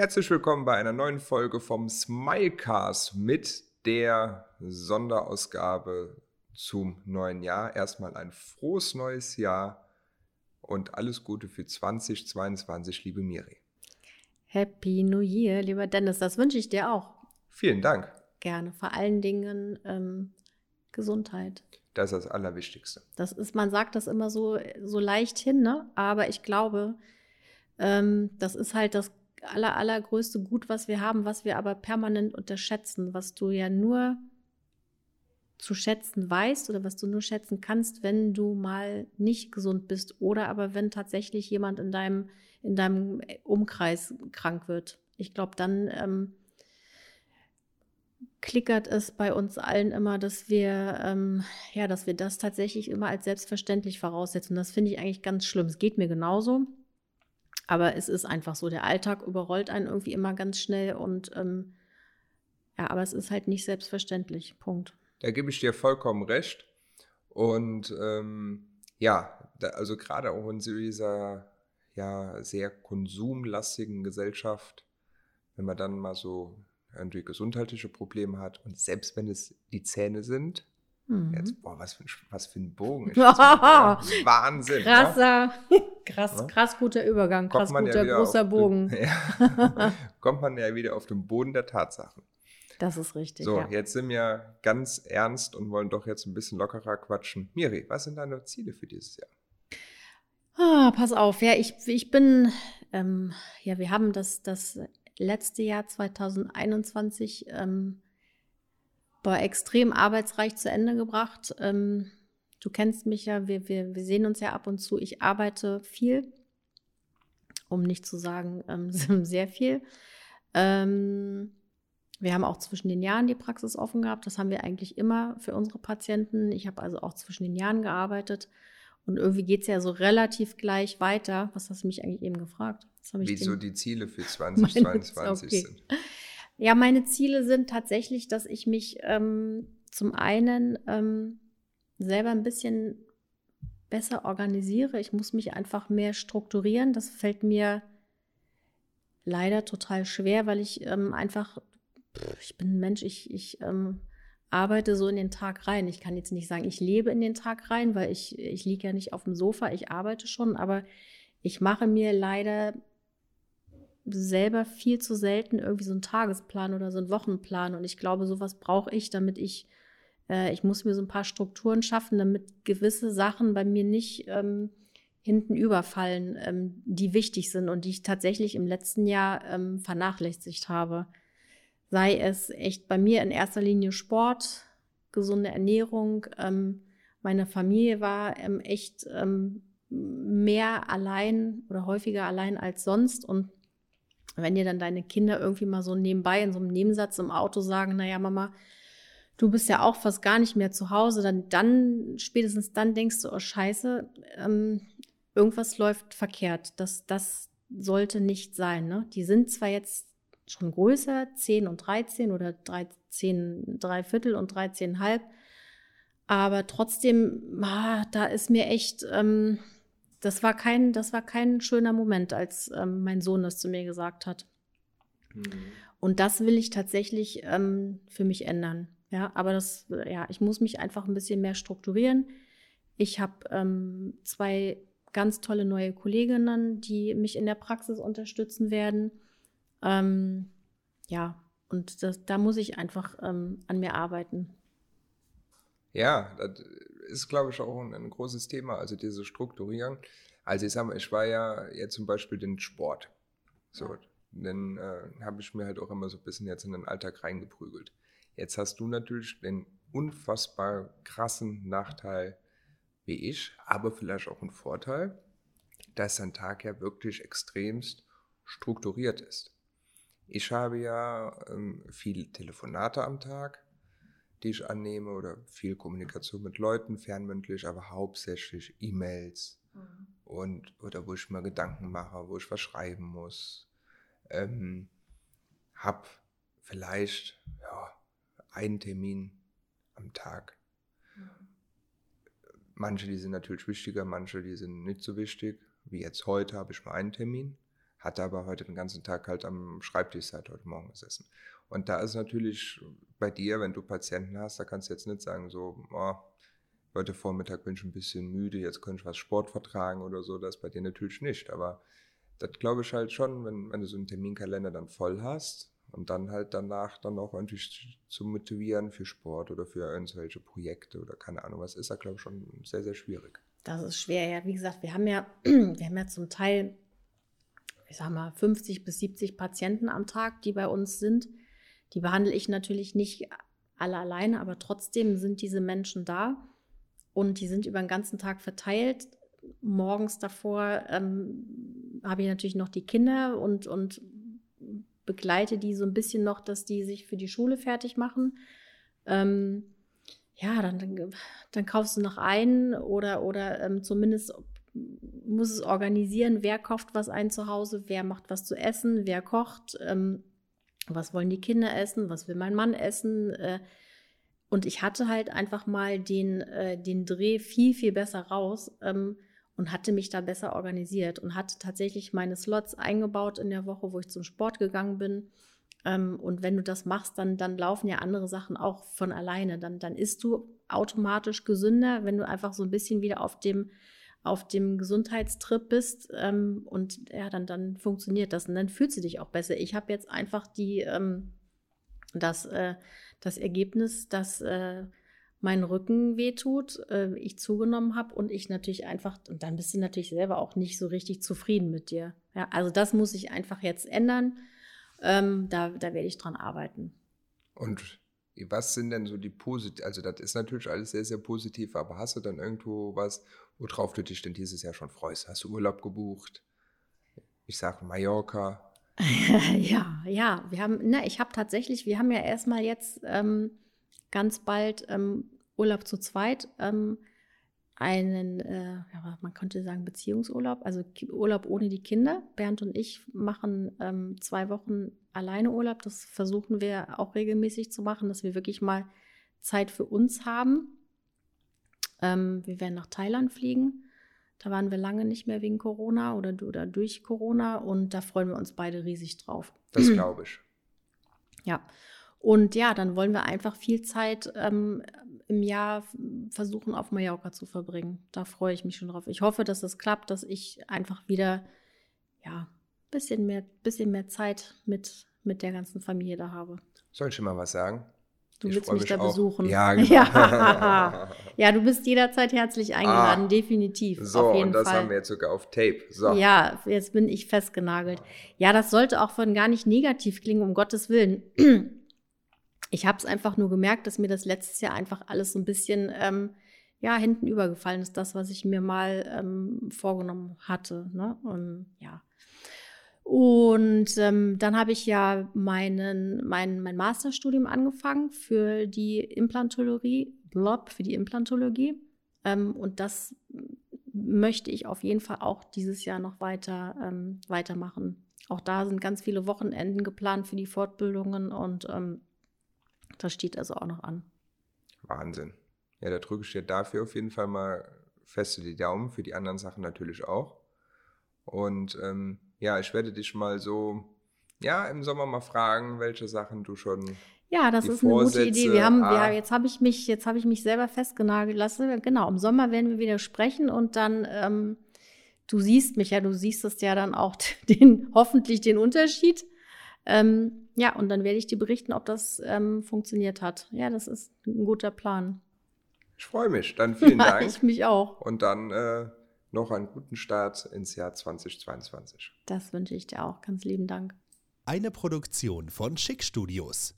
Herzlich willkommen bei einer neuen Folge vom Smilecast mit der Sonderausgabe zum neuen Jahr. Erstmal ein frohes neues Jahr und alles Gute für 2022, liebe Miri. Happy New Year, lieber Dennis. Das wünsche ich dir auch. Vielen Dank. Gerne. Vor allen Dingen ähm, Gesundheit. Das ist das Allerwichtigste. Das ist, man sagt das immer so, so leicht hin, ne? aber ich glaube, ähm, das ist halt das aller, allergrößte Gut, was wir haben, was wir aber permanent unterschätzen, was du ja nur zu schätzen weißt oder was du nur schätzen kannst, wenn du mal nicht gesund bist oder aber wenn tatsächlich jemand in deinem, in deinem Umkreis krank wird. Ich glaube, dann ähm, klickert es bei uns allen immer, dass wir, ähm, ja, dass wir das tatsächlich immer als selbstverständlich voraussetzen. Das finde ich eigentlich ganz schlimm. Es geht mir genauso. Aber es ist einfach so, der Alltag überrollt einen irgendwie immer ganz schnell und ähm, ja, aber es ist halt nicht selbstverständlich. Punkt. Da gebe ich dir vollkommen recht. Und ähm, ja, da, also gerade auch in dieser ja sehr konsumlastigen Gesellschaft, wenn man dann mal so irgendwie gesundheitliche Probleme hat und selbst wenn es die Zähne sind, mhm. jetzt, boah, was für, was für ein Bogen. Wahnsinn. Krasser. Ja? Krass, krass guter Übergang, krass guter ja großer Bogen. Den, ja, kommt man ja wieder auf den Boden der Tatsachen. Das ist richtig. So, ja. jetzt sind wir ganz ernst und wollen doch jetzt ein bisschen lockerer quatschen. Miri, was sind deine Ziele für dieses Jahr? Ah, pass auf, ja, ich, ich bin, ähm, ja, wir haben das, das letzte Jahr 2021 ähm, war extrem arbeitsreich zu Ende gebracht. Ähm, Du kennst mich ja, wir, wir, wir sehen uns ja ab und zu. Ich arbeite viel, um nicht zu sagen ähm, sehr viel. Ähm, wir haben auch zwischen den Jahren die Praxis offen gehabt. Das haben wir eigentlich immer für unsere Patienten. Ich habe also auch zwischen den Jahren gearbeitet. Und irgendwie geht es ja so relativ gleich weiter. Was hast du mich eigentlich eben gefragt? Wie so die Ziele für 2022 okay. sind. Ja, meine Ziele sind tatsächlich, dass ich mich ähm, zum einen ähm, selber ein bisschen besser organisiere. Ich muss mich einfach mehr strukturieren. Das fällt mir leider total schwer, weil ich ähm, einfach, ich bin ein Mensch, ich, ich ähm, arbeite so in den Tag rein. Ich kann jetzt nicht sagen, ich lebe in den Tag rein, weil ich, ich liege ja nicht auf dem Sofa, ich arbeite schon, aber ich mache mir leider selber viel zu selten irgendwie so einen Tagesplan oder so einen Wochenplan. Und ich glaube, sowas brauche ich, damit ich äh, ich muss mir so ein paar Strukturen schaffen, damit gewisse Sachen bei mir nicht ähm, hinten überfallen, ähm, die wichtig sind und die ich tatsächlich im letzten Jahr ähm, vernachlässigt habe. Sei es echt bei mir in erster Linie Sport, gesunde Ernährung. Ähm, meine Familie war ähm, echt ähm, mehr allein oder häufiger allein als sonst und wenn dir dann deine Kinder irgendwie mal so nebenbei in so einem Nebensatz im Auto sagen, naja, Mama, du bist ja auch fast gar nicht mehr zu Hause, dann, dann spätestens dann denkst du, oh Scheiße, ähm, irgendwas läuft verkehrt. Das, das sollte nicht sein. Ne? Die sind zwar jetzt schon größer, 10 und 13 oder 13, drei Viertel und 13,5, aber trotzdem, ah, da ist mir echt, ähm, das war kein, das war kein schöner Moment, als ähm, mein Sohn das zu mir gesagt hat. Mhm. Und das will ich tatsächlich ähm, für mich ändern. Ja, aber das, ja, ich muss mich einfach ein bisschen mehr strukturieren. Ich habe ähm, zwei ganz tolle neue Kolleginnen, die mich in der Praxis unterstützen werden. Ähm, ja, und das, da muss ich einfach ähm, an mir arbeiten. Ja, das ist, glaube ich, auch ein, ein, großes Thema, also diese Strukturierung. Also ich sag mal, ich war ja jetzt zum Beispiel den Sport. So, dann äh, habe ich mir halt auch immer so ein bisschen jetzt in den Alltag reingeprügelt. Jetzt hast du natürlich den unfassbar krassen Nachteil wie ich, aber vielleicht auch einen Vorteil, dass dein Tag ja wirklich extremst strukturiert ist. Ich habe ja ähm, viele Telefonate am Tag, die ich annehme oder viel Kommunikation mit Leuten, fernmündlich, aber hauptsächlich E-Mails mhm. und oder wo ich mir Gedanken mache, wo ich was schreiben muss. Ähm, hab vielleicht ja, einen Termin am Tag. Manche, die sind natürlich wichtiger, manche, die sind nicht so wichtig. Wie jetzt heute habe ich mal einen Termin. hatte aber heute den ganzen Tag halt am Schreibtisch seit heute Morgen gesessen. Und da ist natürlich bei dir, wenn du Patienten hast, da kannst du jetzt nicht sagen, so, oh, heute Vormittag bin ich ein bisschen müde, jetzt könnte ich was Sport vertragen oder so. Das bei dir natürlich nicht. Aber das glaube ich halt schon, wenn, wenn du so einen Terminkalender dann voll hast und dann halt danach dann auch natürlich zu motivieren für Sport oder für irgendwelche Projekte oder keine Ahnung was, ist da glaube ich schon sehr, sehr schwierig. Das ist schwer, ja. Wie gesagt, wir haben ja, wir haben ja zum Teil, ich sag mal, 50 bis 70 Patienten am Tag, die bei uns sind. Die behandle ich natürlich nicht alle alleine, aber trotzdem sind diese Menschen da und die sind über den ganzen Tag verteilt. Morgens davor ähm, habe ich natürlich noch die Kinder und, und begleite die so ein bisschen noch, dass die sich für die Schule fertig machen. Ähm, ja, dann, dann, dann, kaufst du noch ein oder, oder ähm, zumindest muss es organisieren, wer kauft was ein zu Hause, wer macht was zu essen, wer kocht, ähm, was wollen die Kinder essen, was will mein Mann essen. Äh, und ich hatte halt einfach mal den, äh, den Dreh viel, viel besser raus ähm, und hatte mich da besser organisiert und hatte tatsächlich meine Slots eingebaut in der Woche, wo ich zum Sport gegangen bin. Ähm, und wenn du das machst, dann, dann laufen ja andere Sachen auch von alleine. Dann, dann isst du automatisch gesünder, wenn du einfach so ein bisschen wieder auf dem, auf dem Gesundheitstrip bist. Ähm, und ja, dann, dann funktioniert das und dann fühlst du dich auch besser. Ich habe jetzt einfach die, ähm, das, äh, das Ergebnis, dass äh, mein Rücken wehtut, äh, ich zugenommen habe und ich natürlich einfach, und dann bist du natürlich selber auch nicht so richtig zufrieden mit dir. Ja, also das muss ich einfach jetzt ändern. Ähm, da, da werde ich dran arbeiten. Und was sind denn so die positiv, also das ist natürlich alles sehr, sehr positiv, aber hast du dann irgendwo was, worauf du dich denn dieses Jahr schon freust? Hast du Urlaub gebucht? Ich sage Mallorca. ja, ja, wir haben, ne, ich habe tatsächlich, wir haben ja erstmal jetzt ähm, ganz bald ähm, Urlaub zu zweit, ähm, einen, äh, man könnte sagen Beziehungsurlaub, also Urlaub ohne die Kinder. Bernd und ich machen ähm, zwei Wochen alleine Urlaub. Das versuchen wir auch regelmäßig zu machen, dass wir wirklich mal Zeit für uns haben. Ähm, wir werden nach Thailand fliegen da waren wir lange nicht mehr wegen Corona oder, oder durch Corona und da freuen wir uns beide riesig drauf. Das glaube ich. Ja. Und ja, dann wollen wir einfach viel Zeit ähm, im Jahr versuchen, auf Mallorca zu verbringen. Da freue ich mich schon drauf. Ich hoffe, dass das klappt, dass ich einfach wieder, ja, bisschen mehr, bisschen mehr Zeit mit, mit der ganzen Familie da habe. Soll ich mal was sagen? Du ich willst mich, mich da auch. besuchen. Ja, genau. Ja. ja. du bist jederzeit herzlich eingeladen, ah, definitiv. So, und das Fall. haben wir jetzt sogar auf Tape. So. Ja, jetzt bin ich festgenagelt. Ja, das sollte auch von gar nicht negativ klingen, um Gottes Willen. Ich habe es einfach nur gemerkt, dass mir das letztes Jahr einfach alles so ein bisschen ähm, ja, hinten übergefallen ist, das, was ich mir mal ähm, vorgenommen hatte. Ne? Und ja, und ähm, dann habe ich ja meinen, mein, mein Masterstudium angefangen für die Implantologie, Blob für die Implantologie. Ähm, und das möchte ich auf jeden Fall auch dieses Jahr noch weiter ähm, weitermachen. Auch da sind ganz viele Wochenenden geplant für die Fortbildungen und ähm, das steht also auch noch an. Wahnsinn. Ja, da drücke ich dir dafür auf jeden Fall mal feste die Daumen, für die anderen Sachen natürlich auch. Und ähm, ja, ich werde dich mal so, ja, im Sommer mal fragen, welche Sachen du schon. Ja, das ist eine gute Idee. Wir haben, ah, wir, jetzt habe ich mich, jetzt habe ich mich selber festgenagelt lassen. Genau, im Sommer werden wir wieder sprechen und dann, ähm, du siehst mich ja, du siehst es ja dann auch den, hoffentlich den Unterschied. Ähm, ja, und dann werde ich dir berichten, ob das ähm, funktioniert hat. Ja, das ist ein guter Plan. Ich freue mich. Dann vielen Dank. ich mich auch. Und dann äh, noch einen guten Start ins Jahr 2022. Das wünsche ich dir auch. Ganz lieben Dank. Eine Produktion von Schick Studios.